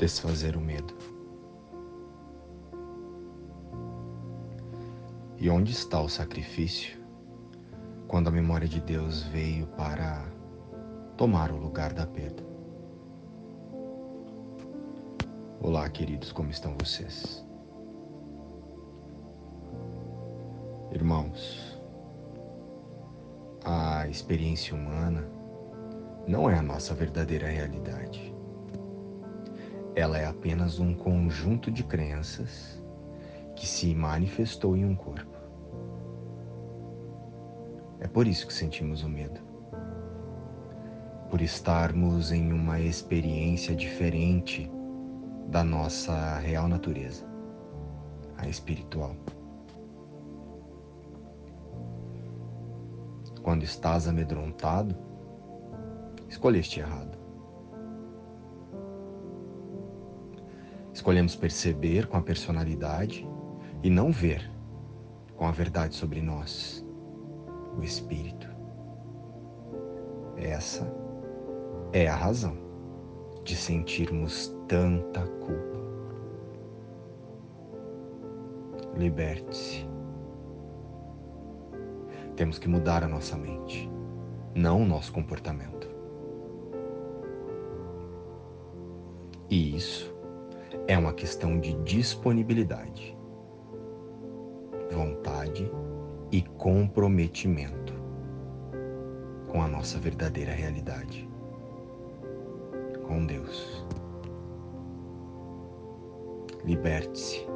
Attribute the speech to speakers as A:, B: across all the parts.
A: desfazer o medo. E onde está o sacrifício quando a memória de Deus veio para tomar o lugar da perda? Olá, queridos, como estão vocês? Irmãos, a experiência humana não é a nossa verdadeira realidade. Ela é apenas um conjunto de crenças que se manifestou em um corpo. É por isso que sentimos o medo. Por estarmos em uma experiência diferente da nossa real natureza, a espiritual. Quando estás amedrontado, escolheste errado. Escolhemos perceber com a personalidade e não ver com a verdade sobre nós, o Espírito. Essa é a razão de sentirmos tanta culpa. Liberte-se. Temos que mudar a nossa mente, não o nosso comportamento. E isso é uma questão de disponibilidade, vontade e comprometimento com a nossa verdadeira realidade, com Deus. Liberte-se.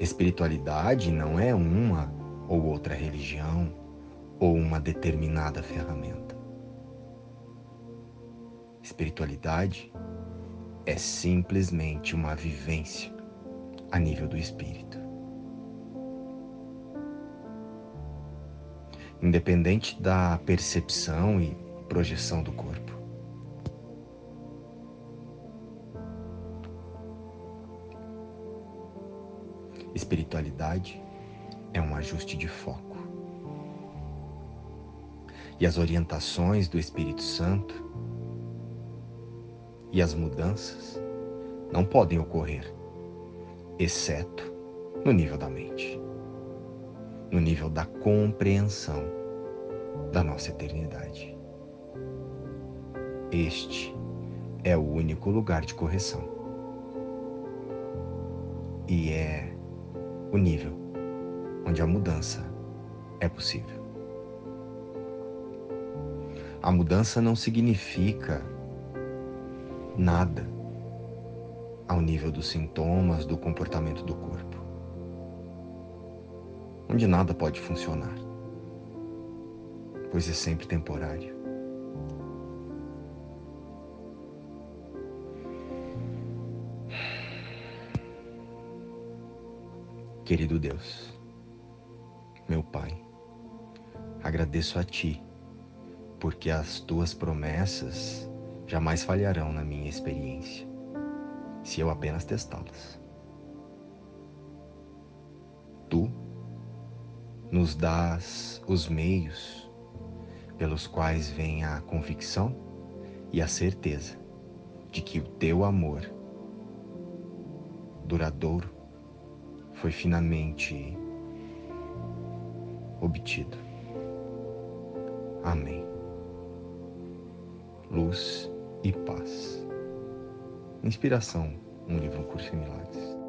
A: Espiritualidade não é uma ou outra religião ou uma determinada ferramenta. Espiritualidade é simplesmente uma vivência a nível do espírito. Independente da percepção e projeção do corpo. Espiritualidade é um ajuste de foco. E as orientações do Espírito Santo e as mudanças não podem ocorrer, exceto no nível da mente, no nível da compreensão da nossa eternidade. Este é o único lugar de correção. E é o nível onde a mudança é possível. A mudança não significa nada ao nível dos sintomas, do comportamento do corpo, onde nada pode funcionar, pois é sempre temporário. Querido Deus, meu Pai, agradeço a Ti, porque as Tuas promessas jamais falharão na minha experiência, se eu apenas testá-las. Tu nos dás os meios pelos quais vem a convicção e a certeza de que o teu amor duradouro foi finalmente obtido. Amém. Luz e paz. Inspiração, um livro um curso em milagres.